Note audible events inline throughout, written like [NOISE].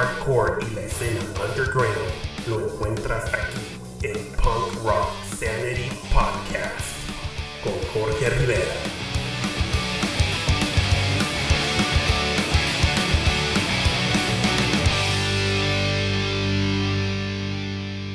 hardcore y la escena underground lo encuentras aquí en Punk Rock Sanity Podcast con Jorge Rivera.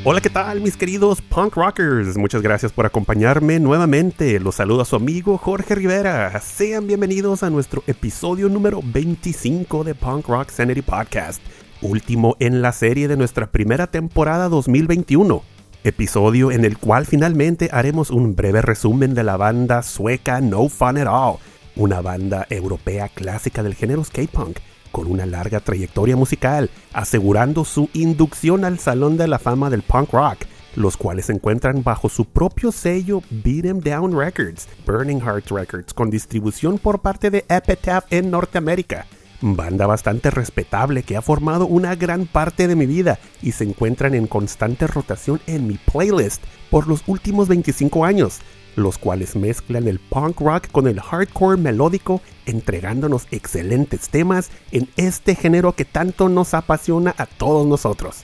Hola, ¿qué tal mis queridos punk rockers? Muchas gracias por acompañarme nuevamente. Los saluda su amigo Jorge Rivera. Sean bienvenidos a nuestro episodio número 25 de Punk Rock Sanity Podcast, último en la serie de nuestra primera temporada 2021. Episodio en el cual finalmente haremos un breve resumen de la banda sueca No Fun at All, una banda europea clásica del género skate punk con una larga trayectoria musical, asegurando su inducción al Salón de la Fama del Punk Rock, los cuales se encuentran bajo su propio sello Beat 'em Down Records, Burning Hearts Records, con distribución por parte de Epitaph en Norteamérica. Banda bastante respetable que ha formado una gran parte de mi vida y se encuentran en constante rotación en mi playlist por los últimos 25 años, los cuales mezclan el punk rock con el hardcore melódico, entregándonos excelentes temas en este género que tanto nos apasiona a todos nosotros.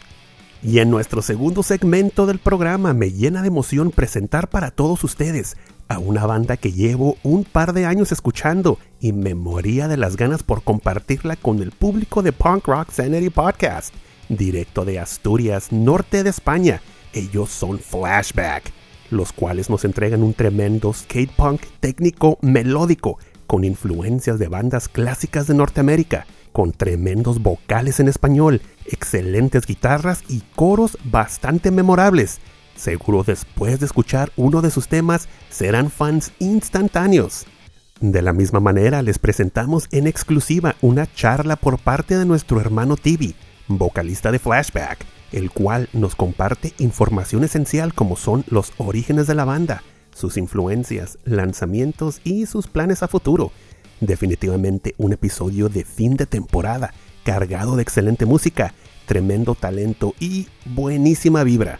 Y en nuestro segundo segmento del programa me llena de emoción presentar para todos ustedes a una banda que llevo un par de años escuchando y me moría de las ganas por compartirla con el público de Punk Rock Sanity Podcast, directo de Asturias, norte de España. Ellos son Flashback los cuales nos entregan un tremendo skate punk técnico melódico con influencias de bandas clásicas de Norteamérica, con tremendos vocales en español, excelentes guitarras y coros bastante memorables. Seguro después de escuchar uno de sus temas serán fans instantáneos. De la misma manera les presentamos en exclusiva una charla por parte de nuestro hermano Tibi, vocalista de Flashback, el cual nos comparte información esencial como son los orígenes de la banda, sus influencias, lanzamientos y sus planes a futuro. Definitivamente un episodio de fin de temporada, cargado de excelente música, tremendo talento y buenísima vibra.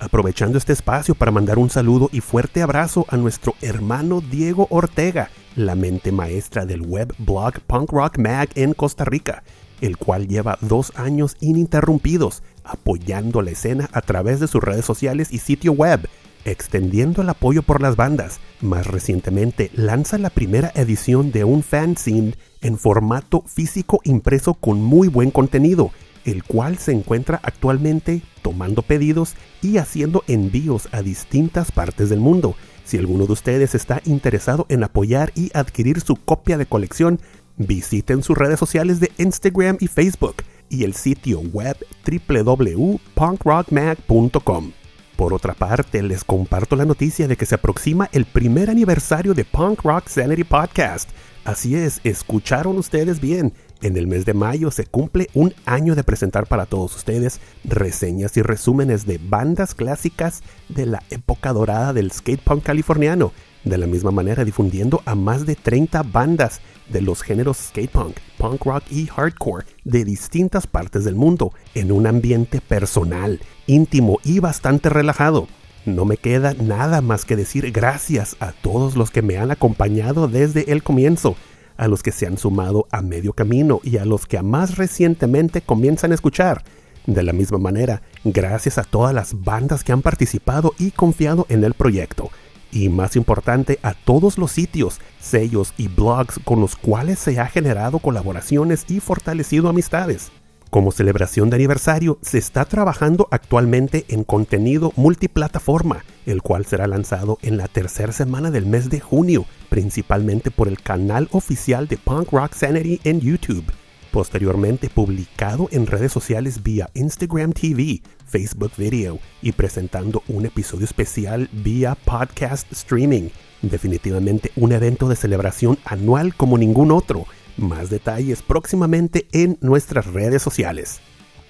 Aprovechando este espacio para mandar un saludo y fuerte abrazo a nuestro hermano Diego Ortega, la mente maestra del web blog Punk Rock Mag en Costa Rica, el cual lleva dos años ininterrumpidos apoyando la escena a través de sus redes sociales y sitio web, extendiendo el apoyo por las bandas. Más recientemente lanza la primera edición de un fanzine en formato físico impreso con muy buen contenido, el cual se encuentra actualmente tomando pedidos y haciendo envíos a distintas partes del mundo. Si alguno de ustedes está interesado en apoyar y adquirir su copia de colección, visiten sus redes sociales de Instagram y Facebook y el sitio web www.punkrockmag.com. Por otra parte, les comparto la noticia de que se aproxima el primer aniversario de Punk Rock Sanity Podcast. Así es, escucharon ustedes bien. En el mes de mayo se cumple un año de presentar para todos ustedes reseñas y resúmenes de bandas clásicas de la época dorada del skate punk californiano de la misma manera difundiendo a más de 30 bandas de los géneros skate punk, punk rock y hardcore de distintas partes del mundo en un ambiente personal, íntimo y bastante relajado. No me queda nada más que decir gracias a todos los que me han acompañado desde el comienzo, a los que se han sumado a medio camino y a los que más recientemente comienzan a escuchar. De la misma manera, gracias a todas las bandas que han participado y confiado en el proyecto y más importante a todos los sitios, sellos y blogs con los cuales se ha generado colaboraciones y fortalecido amistades. Como celebración de aniversario, se está trabajando actualmente en contenido multiplataforma, el cual será lanzado en la tercera semana del mes de junio, principalmente por el canal oficial de Punk Rock Sanity en YouTube posteriormente publicado en redes sociales vía Instagram TV, Facebook Video y presentando un episodio especial vía podcast streaming. Definitivamente un evento de celebración anual como ningún otro. Más detalles próximamente en nuestras redes sociales.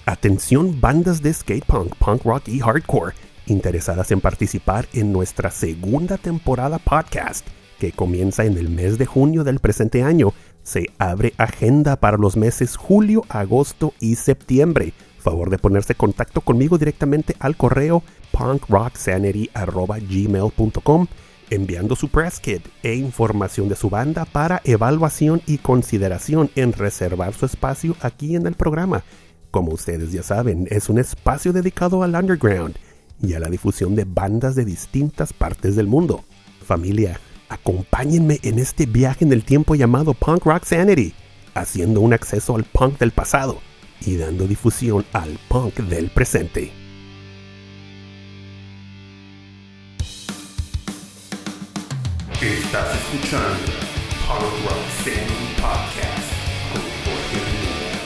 Atención bandas de skate punk, punk rock y hardcore interesadas en participar en nuestra segunda temporada podcast que comienza en el mes de junio del presente año se abre agenda para los meses julio, agosto y septiembre. Favor de ponerse en contacto conmigo directamente al correo punkrocksanity.gmail.com enviando su press kit e información de su banda para evaluación y consideración en reservar su espacio aquí en el programa. Como ustedes ya saben, es un espacio dedicado al underground y a la difusión de bandas de distintas partes del mundo. Familia, acompáñenme en este viaje en el tiempo llamado Punk Rock Sanity, haciendo un acceso al punk del pasado y dando difusión al punk del presente. Estás escuchando Punk Rock Sanity Podcast con Jorge Rivera.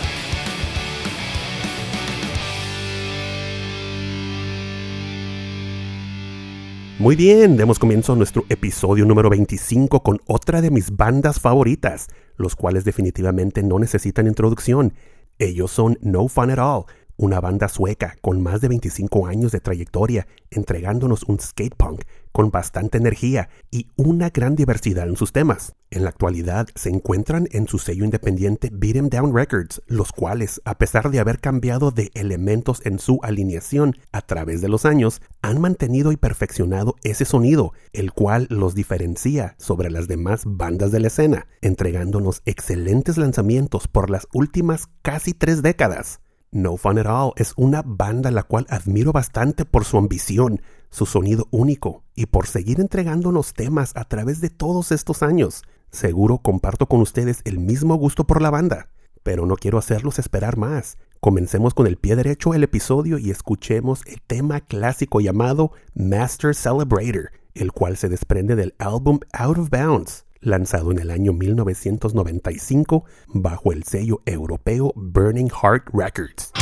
Muy bien, demos comienzo a nuestro episodio número 25 con otra de mis bandas favoritas, los cuales definitivamente no necesitan introducción. Ellos son No Fun at All, una banda sueca con más de 25 años de trayectoria, entregándonos un skate punk con bastante energía y una gran diversidad en sus temas. En la actualidad se encuentran en su sello independiente Beat 'em Down Records, los cuales, a pesar de haber cambiado de elementos en su alineación a través de los años, han mantenido y perfeccionado ese sonido, el cual los diferencia sobre las demás bandas de la escena, entregándonos excelentes lanzamientos por las últimas casi tres décadas. No Fun at All es una banda la cual admiro bastante por su ambición, su sonido único y por seguir entregándonos temas a través de todos estos años. Seguro comparto con ustedes el mismo gusto por la banda, pero no quiero hacerlos esperar más. Comencemos con el pie derecho el episodio y escuchemos el tema clásico llamado Master Celebrator, el cual se desprende del álbum Out of Bounds, lanzado en el año 1995 bajo el sello europeo Burning Heart Records.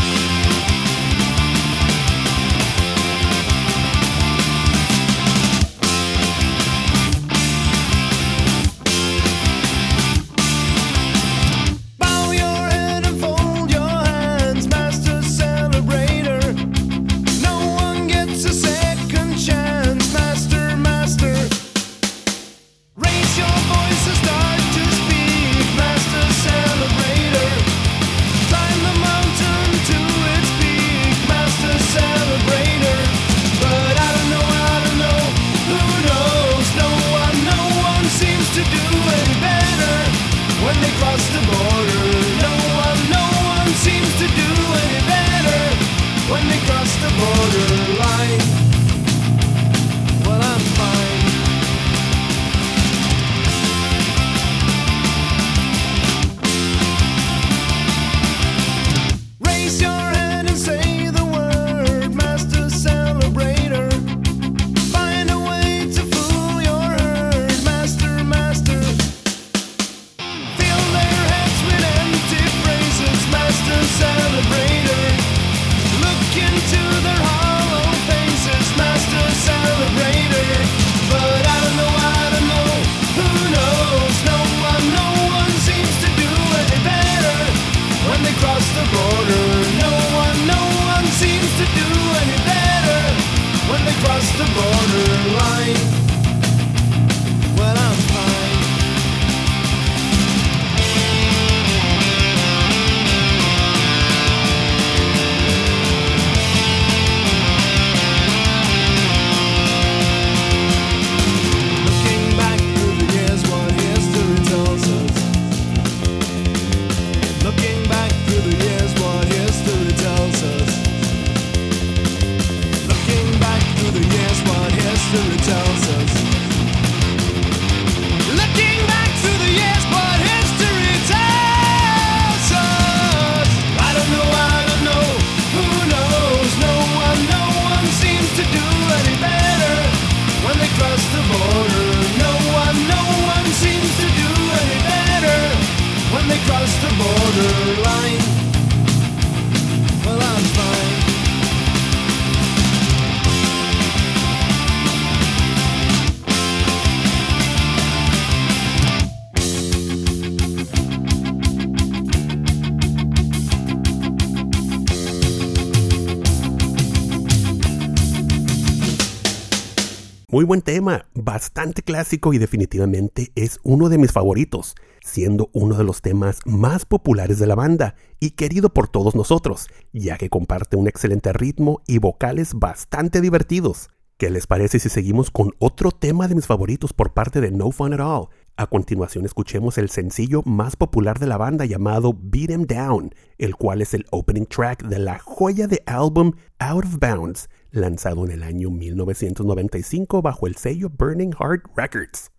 into the buen tema, bastante clásico y definitivamente es uno de mis favoritos, siendo uno de los temas más populares de la banda y querido por todos nosotros, ya que comparte un excelente ritmo y vocales bastante divertidos. ¿Qué les parece si seguimos con otro tema de mis favoritos por parte de No Fun at All? A continuación escuchemos el sencillo más popular de la banda llamado Beat 'em Down, el cual es el opening track de la joya de álbum Out of Bounds, lanzado en el año 1995 bajo el sello Burning Heart Records.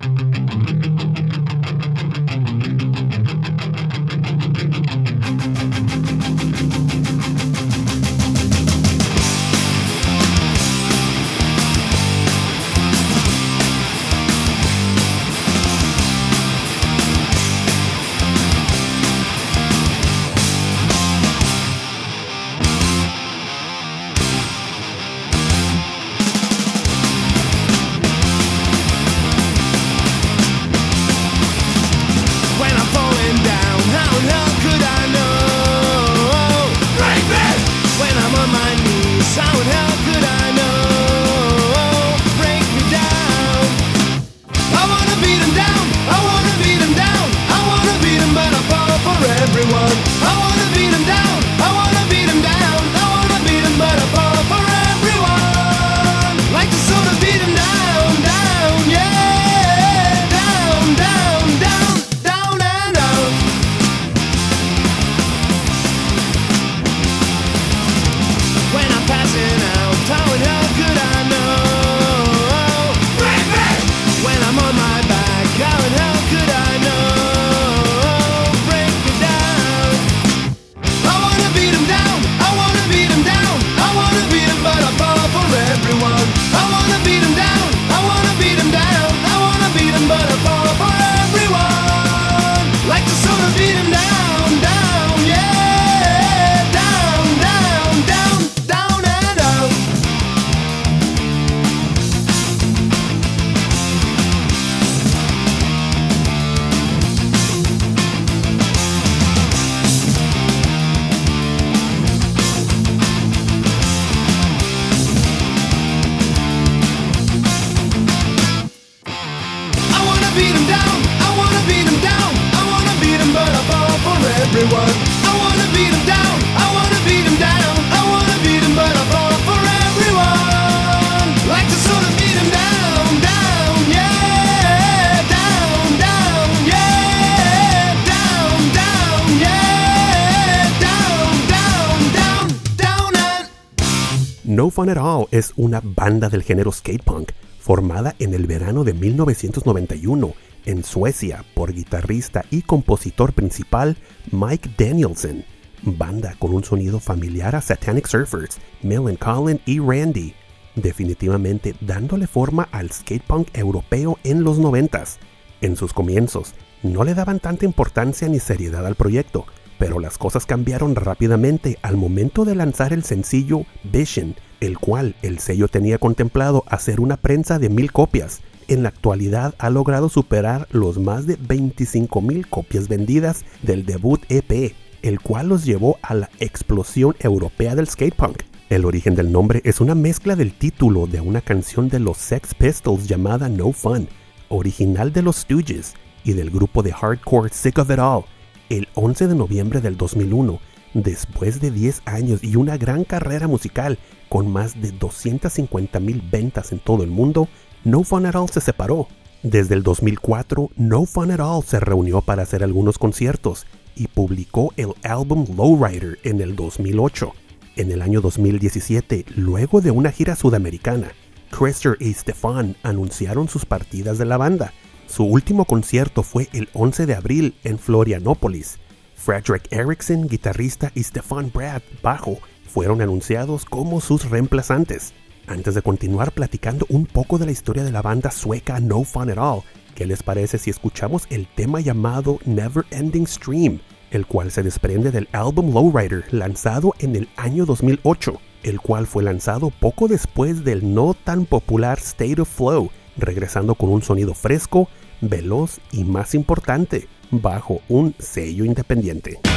All es una banda del género skate punk formada en el verano de 1991 en Suecia por guitarrista y compositor principal Mike Danielson. Banda con un sonido familiar a Satanic Surfers, Millen Collin y Randy, definitivamente dándole forma al skate punk europeo en los 90s. En sus comienzos, no le daban tanta importancia ni seriedad al proyecto, pero las cosas cambiaron rápidamente al momento de lanzar el sencillo Vision, el cual el sello tenía contemplado hacer una prensa de mil copias. En la actualidad ha logrado superar los más de 25 mil copias vendidas del debut EP, el cual los llevó a la explosión europea del skatepunk. El origen del nombre es una mezcla del título de una canción de los Sex Pistols llamada No Fun, original de los Stooges, y del grupo de hardcore Sick of It All, el 11 de noviembre del 2001, después de 10 años y una gran carrera musical con más de 250 mil ventas en todo el mundo, No Fun at All se separó. Desde el 2004, No Fun at All se reunió para hacer algunos conciertos y publicó el álbum Lowrider en el 2008. En el año 2017, luego de una gira sudamericana, Chester y Stefan anunciaron sus partidas de la banda. Su último concierto fue el 11 de abril en Florianópolis. Frederick Erickson, guitarrista, y Stefan Brad, bajo, fueron anunciados como sus reemplazantes. Antes de continuar platicando un poco de la historia de la banda sueca No Fun at All, ¿qué les parece si escuchamos el tema llamado Never Ending Stream, el cual se desprende del álbum Lowrider lanzado en el año 2008, el cual fue lanzado poco después del no tan popular State of Flow, regresando con un sonido fresco, veloz y más importante, bajo un sello independiente.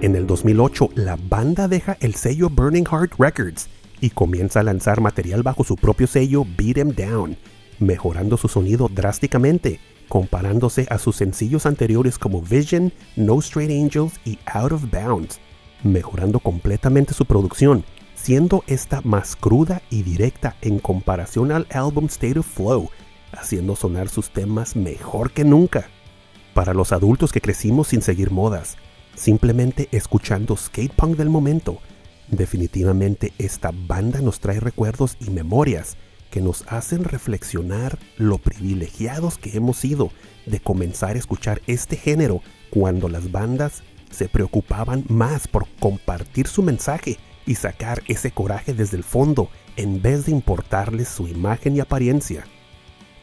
En el 2008, la banda deja el sello Burning Heart Records y comienza a lanzar material bajo su propio sello Beat 'em Down, mejorando su sonido drásticamente, comparándose a sus sencillos anteriores como Vision, No Straight Angels y Out of Bounds, mejorando completamente su producción, siendo esta más cruda y directa en comparación al álbum State of Flow, haciendo sonar sus temas mejor que nunca. Para los adultos que crecimos sin seguir modas, simplemente escuchando skate punk del momento, definitivamente esta banda nos trae recuerdos y memorias que nos hacen reflexionar lo privilegiados que hemos sido de comenzar a escuchar este género cuando las bandas se preocupaban más por compartir su mensaje y sacar ese coraje desde el fondo en vez de importarles su imagen y apariencia.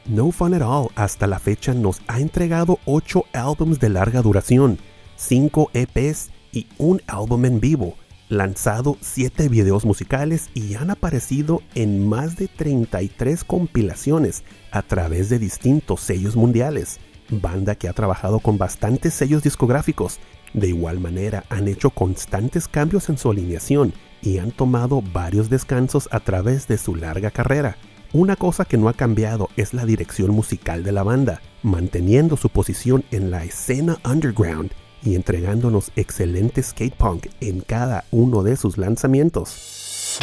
No Fun at All hasta la fecha nos ha entregado 8 álbumes de larga duración, 5 EPs y un álbum en vivo, lanzado 7 videos musicales y han aparecido en más de 33 compilaciones a través de distintos sellos mundiales, banda que ha trabajado con bastantes sellos discográficos. De igual manera han hecho constantes cambios en su alineación y han tomado varios descansos a través de su larga carrera. Una cosa que no ha cambiado es la dirección musical de la banda, manteniendo su posición en la escena underground y entregándonos excelente skate punk en cada uno de sus lanzamientos.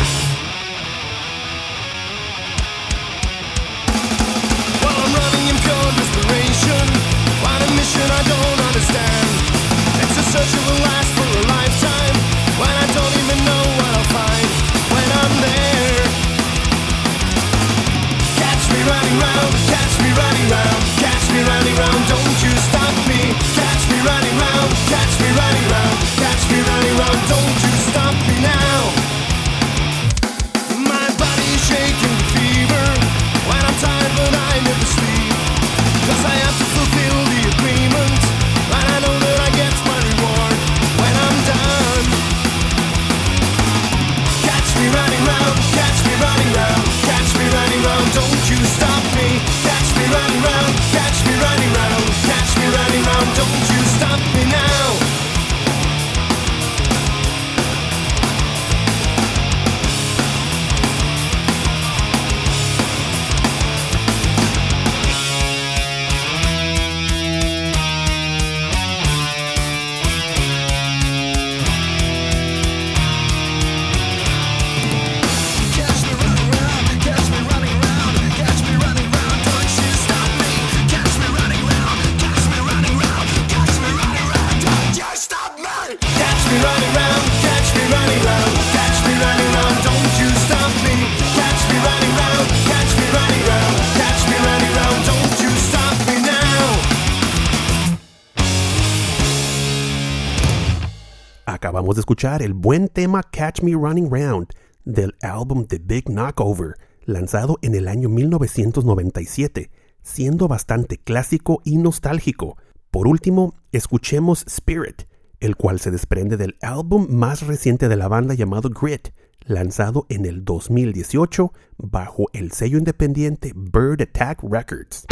Running round, catch Acabamos de escuchar el buen tema Catch Me Running Round del álbum The Big Knockover, lanzado en el año 1997, siendo bastante clásico y nostálgico. Por último, escuchemos Spirit, el cual se desprende del álbum más reciente de la banda llamado Grit, lanzado en el 2018 bajo el sello independiente Bird Attack Records.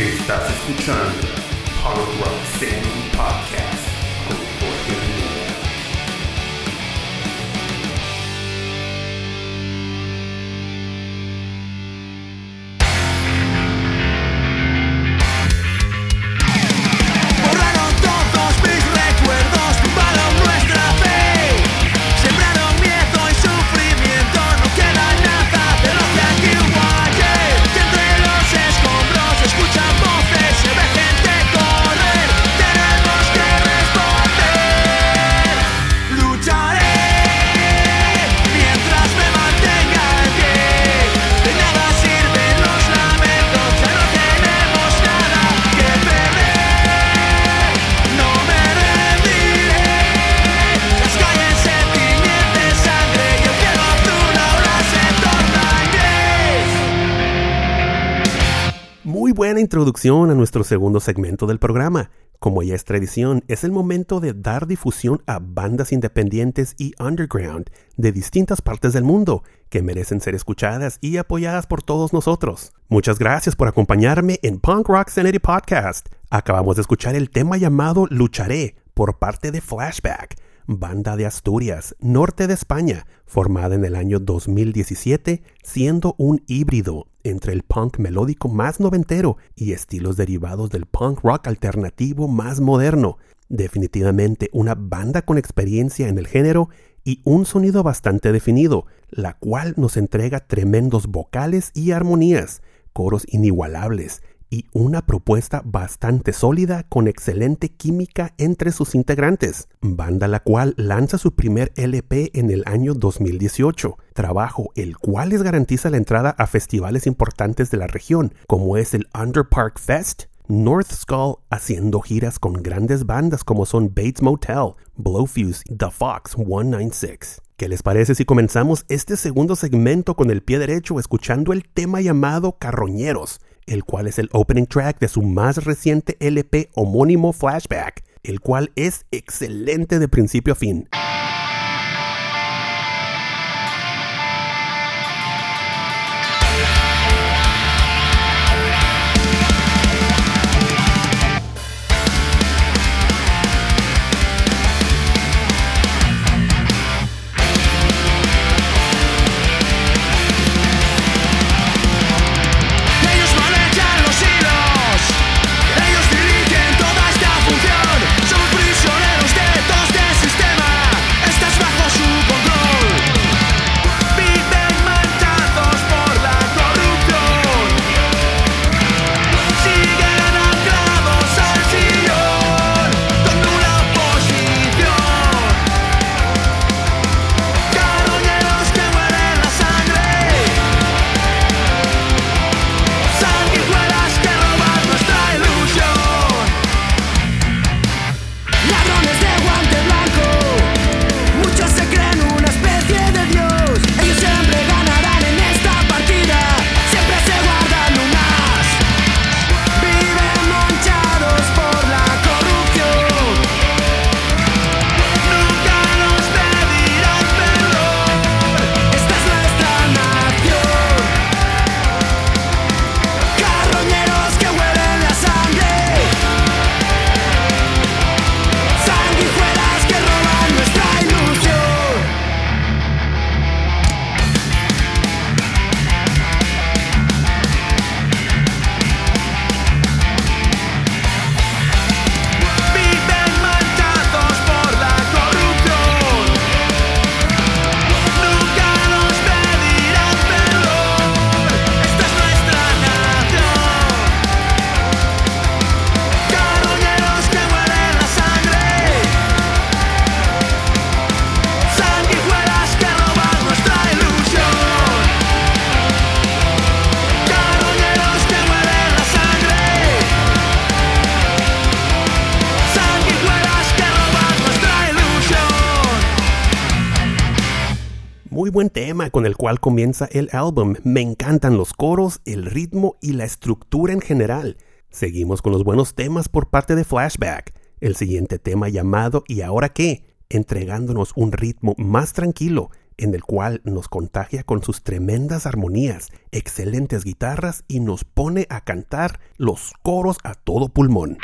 Estás escuchando Hard Rock Sailing Podcast. Introducción a nuestro segundo segmento del programa. Como ya es tradición, es el momento de dar difusión a bandas independientes y underground de distintas partes del mundo que merecen ser escuchadas y apoyadas por todos nosotros. Muchas gracias por acompañarme en Punk Rock Sanity Podcast. Acabamos de escuchar el tema llamado Lucharé por parte de Flashback, banda de Asturias, norte de España, formada en el año 2017, siendo un híbrido entre el punk melódico más noventero y estilos derivados del punk rock alternativo más moderno. Definitivamente una banda con experiencia en el género y un sonido bastante definido, la cual nos entrega tremendos vocales y armonías, coros inigualables y una propuesta bastante sólida con excelente química entre sus integrantes, banda la cual lanza su primer LP en el año 2018, trabajo el cual les garantiza la entrada a festivales importantes de la región, como es el Underpark Fest, North Skull haciendo giras con grandes bandas como son Bates Motel, Blowfuse, The Fox 196. ¿Qué les parece si comenzamos este segundo segmento con el pie derecho escuchando el tema llamado Carroñeros, el cual es el opening track de su más reciente LP homónimo Flashback, el cual es excelente de principio a fin. Comienza el álbum. Me encantan los coros, el ritmo y la estructura en general. Seguimos con los buenos temas por parte de Flashback. El siguiente tema llamado ¿Y ahora qué? entregándonos un ritmo más tranquilo en el cual nos contagia con sus tremendas armonías, excelentes guitarras y nos pone a cantar los coros a todo pulmón.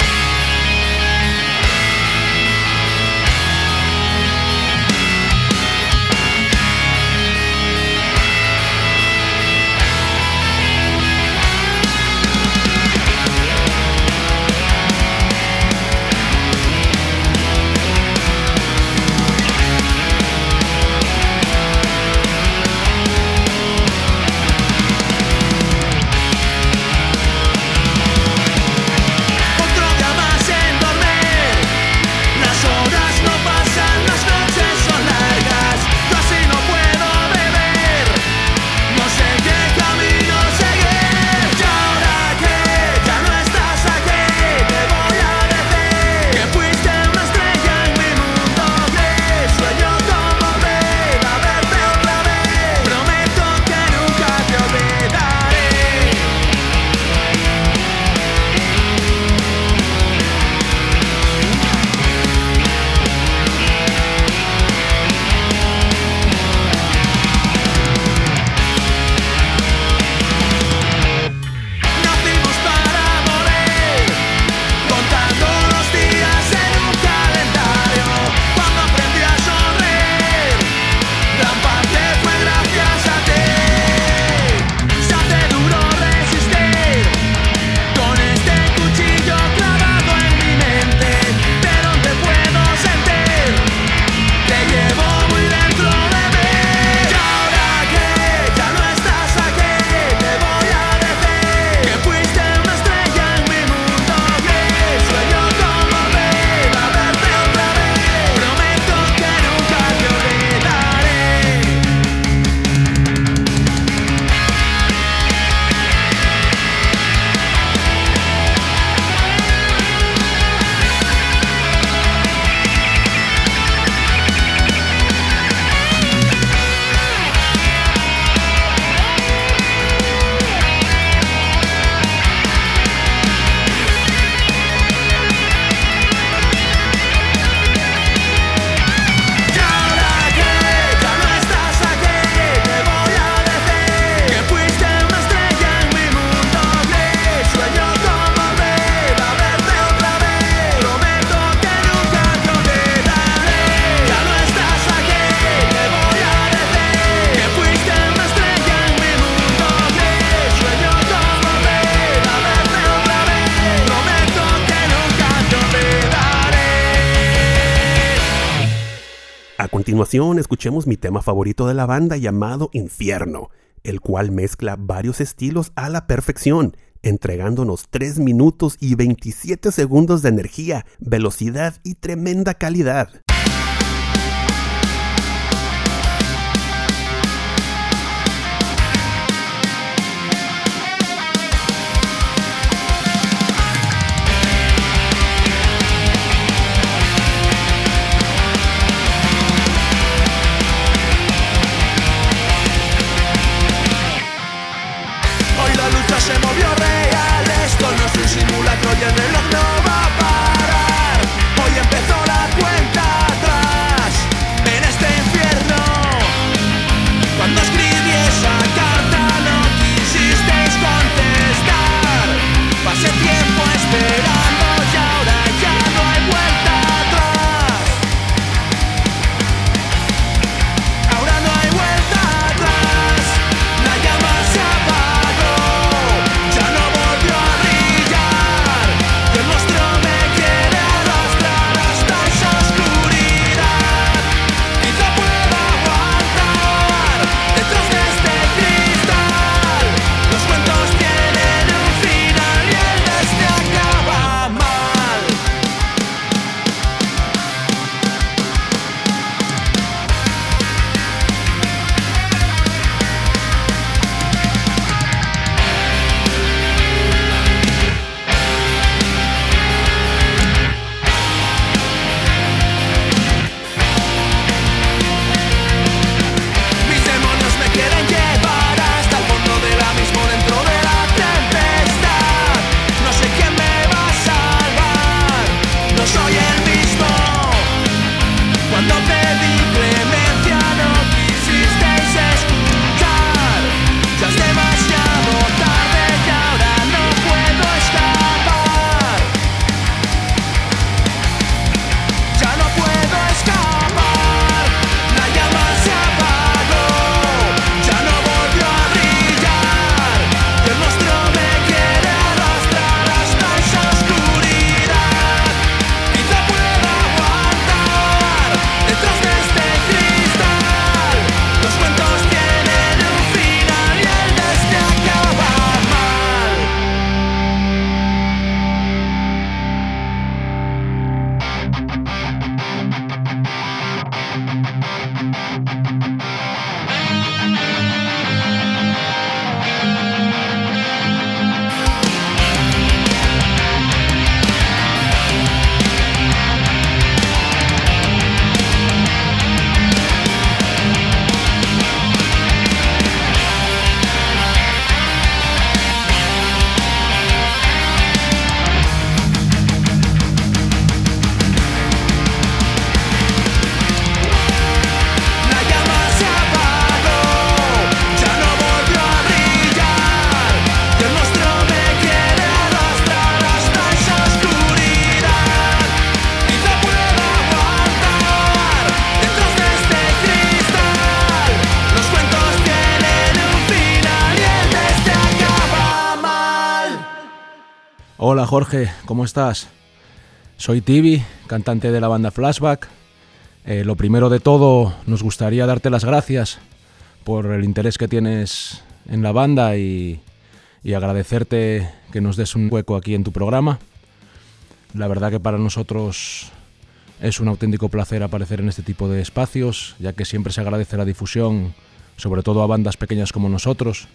Escuchemos mi tema favorito de la banda llamado Infierno, el cual mezcla varios estilos a la perfección, entregándonos 3 minutos y 27 segundos de energía, velocidad y tremenda calidad. Jorge, ¿cómo estás? Soy Tibi, cantante de la banda Flashback. Eh, lo primero de todo, nos gustaría darte las gracias por el interés que tienes en la banda y, y agradecerte que nos des un hueco aquí en tu programa. La verdad que para nosotros es un auténtico placer aparecer en este tipo de espacios, ya que siempre se agradece la difusión, sobre todo a bandas pequeñas como nosotros.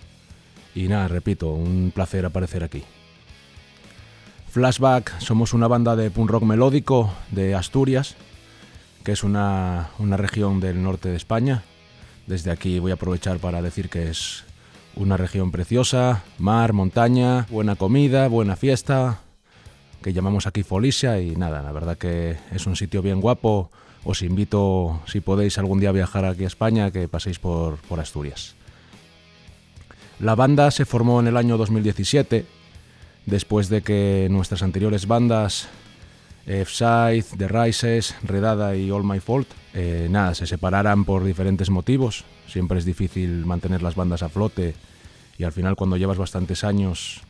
Y nada, repito, un placer aparecer aquí. Flashback somos una banda de punk rock melódico de Asturias, que es una, una región del norte de España. Desde aquí voy a aprovechar para decir que es una región preciosa, mar, montaña, buena comida, buena fiesta, que llamamos aquí Folicia y nada, la verdad que es un sitio bien guapo. Os invito, si podéis algún día viajar aquí a España, que paséis por, por Asturias. La banda se formó en el año 2017, después de que nuestras anteriores bandas, F-Side, The Rises, Redada y All My Fault, eh, nada, se separaran por diferentes motivos. Siempre es difícil mantener las bandas a flote y al final cuando llevas bastantes años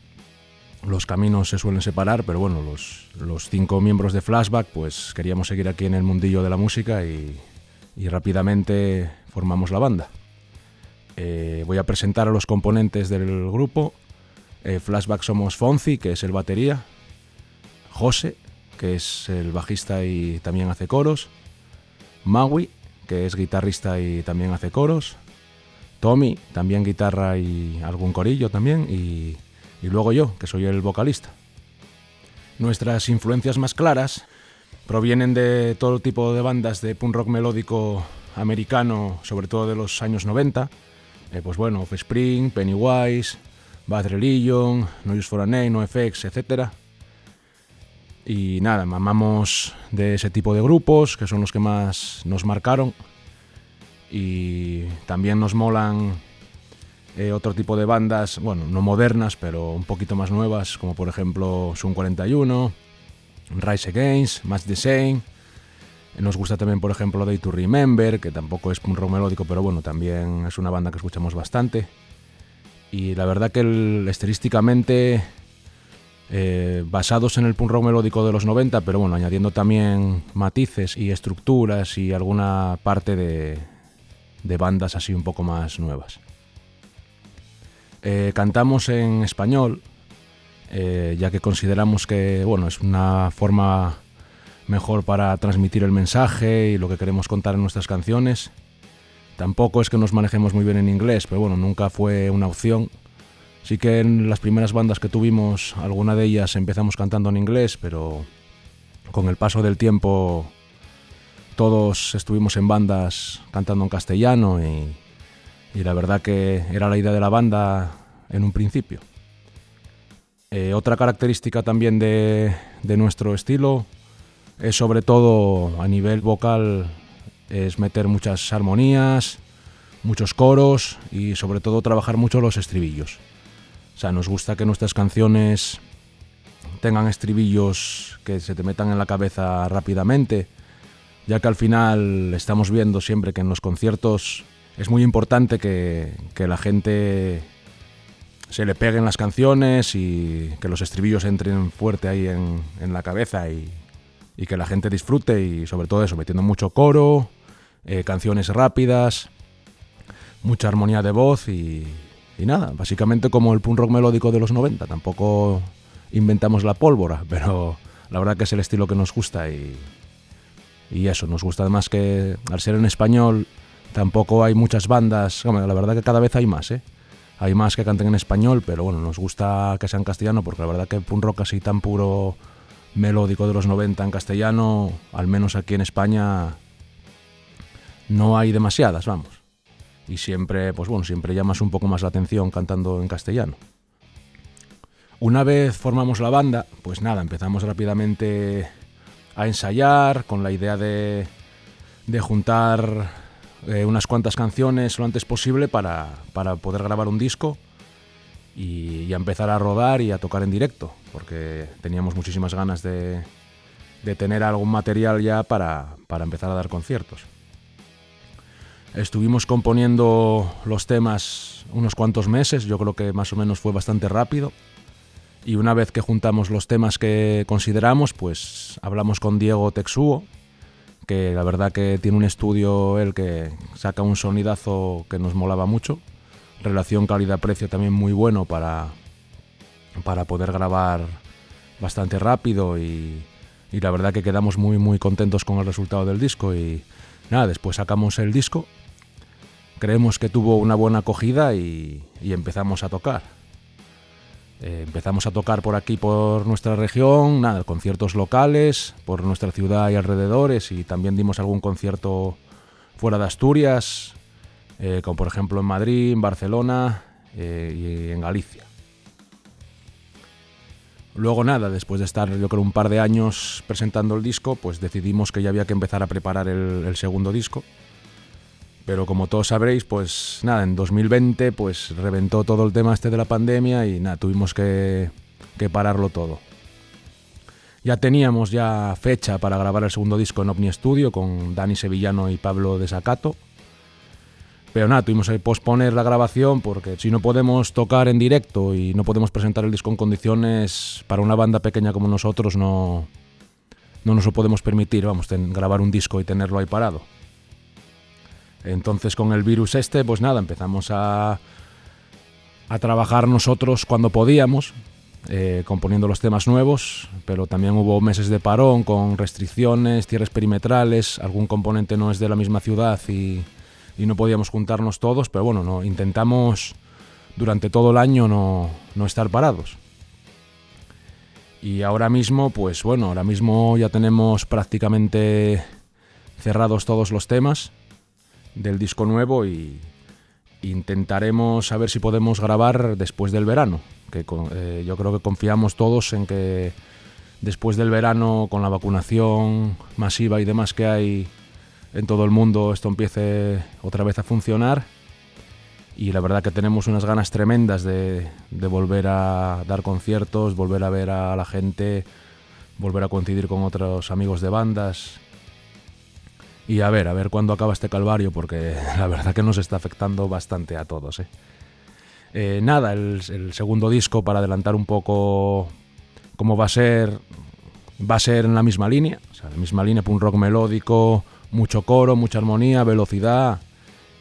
los caminos se suelen separar, pero bueno, los, cinco miembros de Flashback pues queríamos seguir aquí en el mundillo de la música y, y rápidamente formamos la banda. Eh, voy a presentar a los componentes del grupo. Eh, Flashback somos Fonzi, que es el batería. José, que es el bajista y también hace coros. Maui, que es guitarrista y también hace coros. Tommy, también guitarra y algún corillo también. Y, y luego yo, que soy el vocalista. Nuestras influencias más claras provienen de todo tipo de bandas de punk rock melódico americano, sobre todo de los años 90. Eh, pues bueno, Offspring, Pennywise, Bad Religion, No Use for a Name, NoFX, etc. Y nada, mamamos de ese tipo de grupos, que son los que más nos marcaron. Y también nos molan eh, otro tipo de bandas, bueno, no modernas, pero un poquito más nuevas, como por ejemplo Sun 41, Rise Against, Match the Same. Nos gusta también, por ejemplo, Day to Remember, que tampoco es un rock melódico, pero bueno, también es una banda que escuchamos bastante. Y la verdad que estilísticamente eh, basados en el punk rock melódico de los 90, pero bueno, añadiendo también matices y estructuras y alguna parte de, de bandas así un poco más nuevas. Eh, cantamos en español, eh, ya que consideramos que bueno, es una forma mejor para transmitir el mensaje y lo que queremos contar en nuestras canciones. Tampoco es que nos manejemos muy bien en inglés, pero bueno, nunca fue una opción. Sí que en las primeras bandas que tuvimos, alguna de ellas empezamos cantando en inglés, pero con el paso del tiempo todos estuvimos en bandas cantando en castellano y, la verdad que era la idea de la banda en un principio. Eh, otra característica también de nuestro estilo es sobre todo a nivel vocal es meter muchas armonías, muchos coros y sobre todo trabajar mucho los estribillos. O sea, nos gusta que nuestras canciones tengan estribillos que se te metan en la cabeza rápidamente, ya que al final estamos viendo siempre que en los conciertos es muy importante que, que la gente se le peguen las canciones y que los estribillos entren fuerte ahí en, en la cabeza y, y que la gente disfrute y sobre todo eso, metiendo mucho coro, eh, canciones rápidas, mucha armonía de voz y, nada, básicamente como el punk rock melódico de los 90, tampoco inventamos la pólvora, [LAUGHS] pero la verdad que es el estilo que nos gusta y, y eso, nos gusta además que al ser en español tampoco hay muchas bandas, hombre, la verdad que cada vez hay más, ¿eh? Hay más que canten en español, pero bueno, nos gusta que sea en castellano porque la verdad que el punk rock así tan puro melódico de los 90 en castellano, al menos aquí en España, no hay demasiadas, vamos. Y siempre, pues bueno, siempre llamas un poco más la atención cantando en castellano. Una vez formamos la banda, pues nada, empezamos rápidamente a ensayar con la idea de, de juntar eh, unas cuantas canciones lo antes posible para, para poder grabar un disco y, empezar a rodar y a tocar en directo, porque teníamos muchísimas ganas de, de tener algún material ya para, para empezar a dar conciertos. Estuvimos componiendo los temas unos cuantos meses, yo creo que más o menos fue bastante rápido. Y una vez que juntamos los temas que consideramos, pues hablamos con Diego Texuo, que la verdad que tiene un estudio él que saca un sonidazo que nos molaba mucho. Relación calidad-precio también muy bueno para, para poder grabar bastante rápido y, y la verdad que quedamos muy muy contentos con el resultado del disco y nada, después sacamos el disco, creemos que tuvo una buena acogida y, empezamos a tocar. Eh, empezamos a tocar por aquí, por nuestra región, nada, conciertos locales, por nuestra ciudad y alrededores, y también dimos algún concierto fuera de Asturias, eh, como por ejemplo en Madrid, en Barcelona eh, y en Galicia. Luego nada, después de estar yo creo un par de años presentando el disco, pues decidimos que ya había que empezar a preparar el segundo disco. Pero como todos sabréis, pues nada, en 2020 pues reventó todo el tema este de la pandemia y nada, tuvimos que, que pararlo todo. Ya teníamos ya fecha para grabar el segundo disco en OVNI Studio con Dani Sevillano y Pablo Desacato. Pero nada, tuvimos que posponer la grabación porque si no podemos tocar en directo y no podemos presentar el disco en condiciones, para una banda pequeña como nosotros no, no nos lo podemos permitir, vamos, ten- grabar un disco y tenerlo ahí parado. Entonces con el virus este, pues nada, empezamos a, a trabajar nosotros cuando podíamos, eh, componiendo los temas nuevos, pero también hubo meses de parón con restricciones, cierres perimetrales, algún componente no es de la misma ciudad y, y no podíamos juntarnos todos, pero bueno, no, intentamos durante todo el año no, no estar parados. Y ahora mismo, pues bueno, ahora mismo ya tenemos prácticamente cerrados todos los temas del disco nuevo y intentaremos a ver si podemos grabar después del verano, que eh, yo creo que confiamos todos en que después del verano, con la vacunación masiva y demás que hay en todo el mundo, esto empiece otra vez a funcionar. Y la verdad que tenemos unas ganas tremendas de volver a dar conciertos, volver a ver a la gente, volver a coincidir con otros amigos de bandas. Y a ver, a ver cuándo acaba este calvario, porque [LAUGHS] la verdad que nos está afectando bastante a todos. ¿eh? Eh, nada, el, segundo disco, para adelantar un poco cómo va a ser, va a ser en la misma línea, o sea, la misma línea, un rock melódico, mucho coro, mucha armonía, velocidad,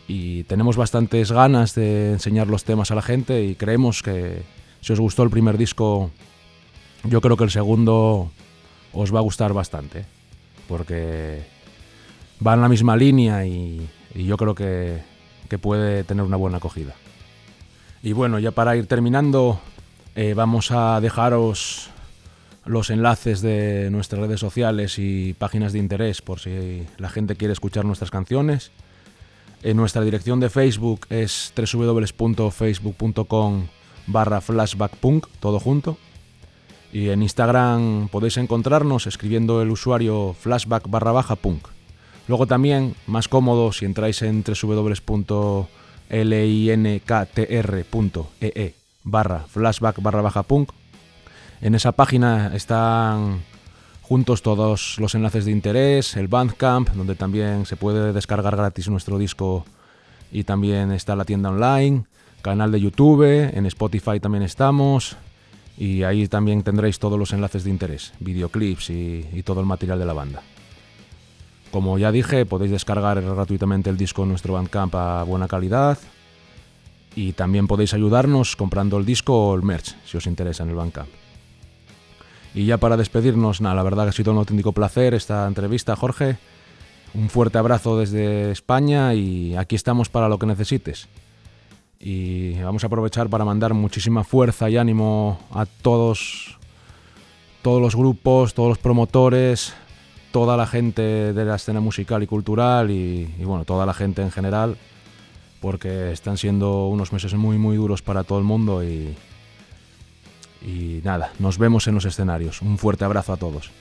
y tenemos bastantes ganas de enseñar los temas a la gente y creemos que si os gustó el primer disco, yo creo que el segundo os va a gustar bastante, porque va en la misma línea y, yo creo que, que puede tener una buena acogida. Y bueno, ya para ir terminando, eh, vamos a dejaros los enlaces de nuestras redes sociales y páginas de interés por si la gente quiere escuchar nuestras canciones. En nuestra dirección de Facebook es www.facebook.com barra flashbackpunk, todo junto. Y en Instagram podéis encontrarnos escribiendo el usuario flashback barra baja punk. Luego también, más cómodo, si entráis en www.linktr.ee e barra flashback barra baja punk, en esa página están juntos todos los enlaces de interés, el Bandcamp, donde también se puede descargar gratis nuestro disco y también está la tienda online, canal de YouTube, en Spotify también estamos y ahí también tendréis todos los enlaces de interés, videoclips y, y todo el material de la banda. Como ya dije, podéis descargar gratuitamente el disco en nuestro Bandcamp a buena calidad y también podéis ayudarnos comprando el disco o el merch, si os interesa en el Bandcamp. Y ya para despedirnos, nada, la verdad que ha sido un auténtico placer esta entrevista, Jorge. Un fuerte abrazo desde España y aquí estamos para lo que necesites. Y vamos a aprovechar para mandar muchísima fuerza y ánimo a todos, todos los grupos, todos los promotores, toda la gente de la escena musical y cultural y, bueno, toda la gente en general, porque están siendo unos meses muy muy duros para todo el mundo y nada, nos vemos en los escenarios. Un fuerte abrazo a todos.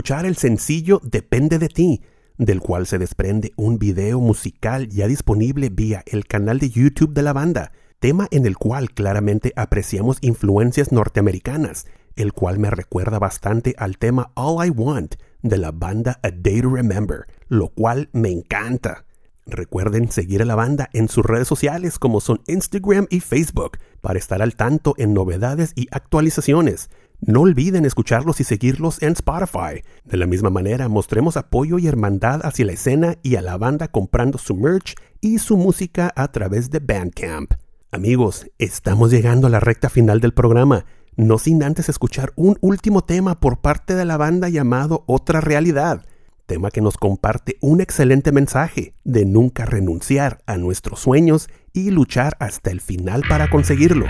Escuchar el sencillo Depende de ti, del cual se desprende un video musical ya disponible vía el canal de YouTube de la banda, tema en el cual claramente apreciamos influencias norteamericanas, el cual me recuerda bastante al tema All I Want de la banda A Day to Remember, lo cual me encanta. Recuerden seguir a la banda en sus redes sociales como son Instagram y Facebook para estar al tanto en novedades y actualizaciones. No olviden escucharlos y seguirlos en Spotify. De la misma manera, mostremos apoyo y hermandad hacia la escena y a la banda comprando su merch y su música a través de Bandcamp. Amigos, estamos llegando a la recta final del programa, no sin antes escuchar un último tema por parte de la banda llamado Otra Realidad, tema que nos comparte un excelente mensaje de nunca renunciar a nuestros sueños y luchar hasta el final para conseguirlo.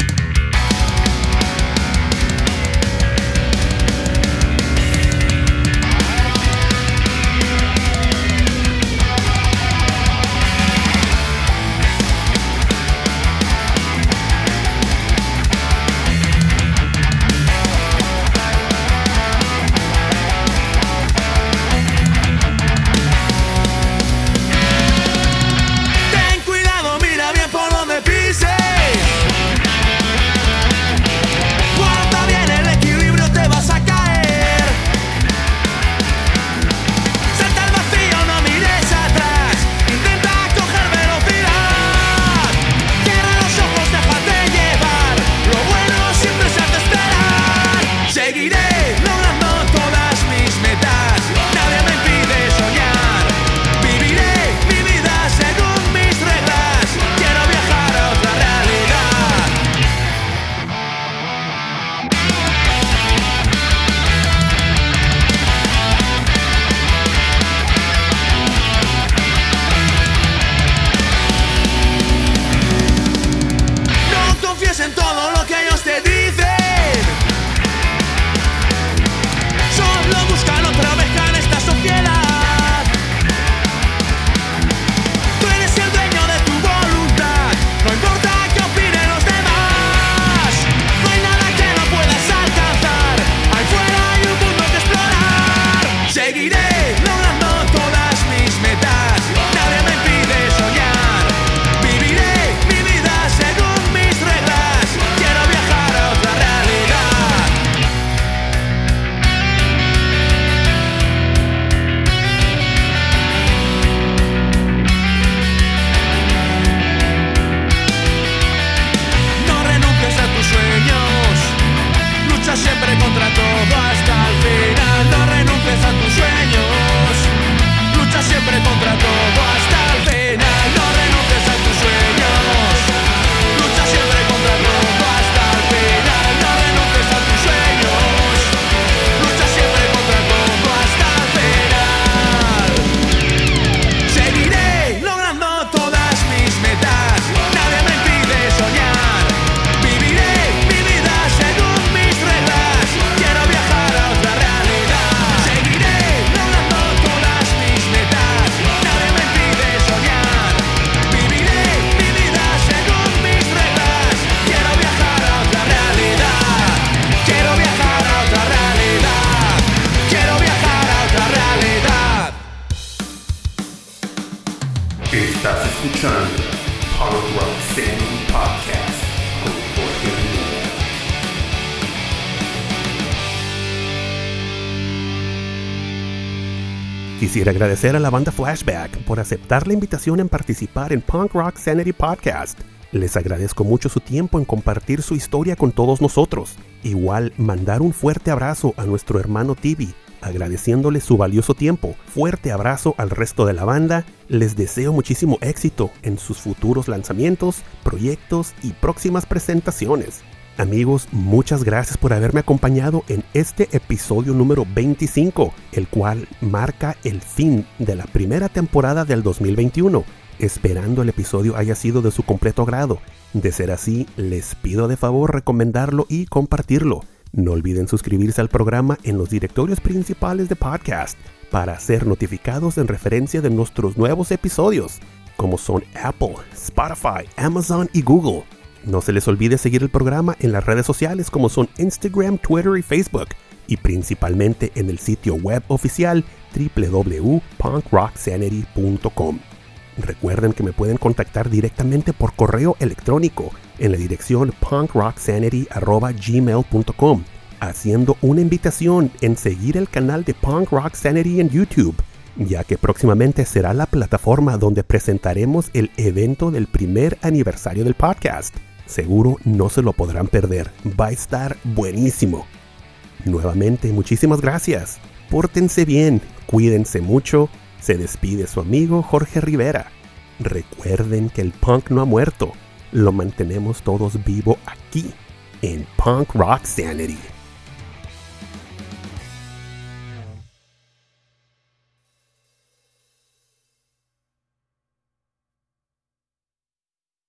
Agradecer a la banda Flashback por aceptar la invitación en participar en Punk Rock Sanity Podcast. Les agradezco mucho su tiempo en compartir su historia con todos nosotros. Igual mandar un fuerte abrazo a nuestro hermano Tibi, agradeciéndole su valioso tiempo. Fuerte abrazo al resto de la banda. Les deseo muchísimo éxito en sus futuros lanzamientos, proyectos y próximas presentaciones. Amigos, muchas gracias por haberme acompañado en este episodio número 25, el cual marca el fin de la primera temporada del 2021, esperando el episodio haya sido de su completo agrado. De ser así, les pido de favor recomendarlo y compartirlo. No olviden suscribirse al programa en los directorios principales de podcast para ser notificados en referencia de nuestros nuevos episodios, como son Apple, Spotify, Amazon y Google. No se les olvide seguir el programa en las redes sociales como son Instagram, Twitter y Facebook. y principalmente en el sitio web oficial www.punkrocksanity.com. Recuerden que me pueden contactar directamente por correo electrónico en la dirección punkrocksanity.gmail.com, haciendo una invitación en seguir el canal de Punk Rock Sanity en YouTube, ya que próximamente será la plataforma donde presentaremos el evento del primer aniversario del podcast. Seguro no se lo podrán perder, va a estar buenísimo. Nuevamente, muchísimas gracias. Pórtense bien, cuídense mucho. Se despide su amigo Jorge Rivera. Recuerden que el punk no ha muerto. Lo mantenemos todos vivo aquí en Punk Rock Sanity.